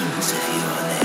bones if you are.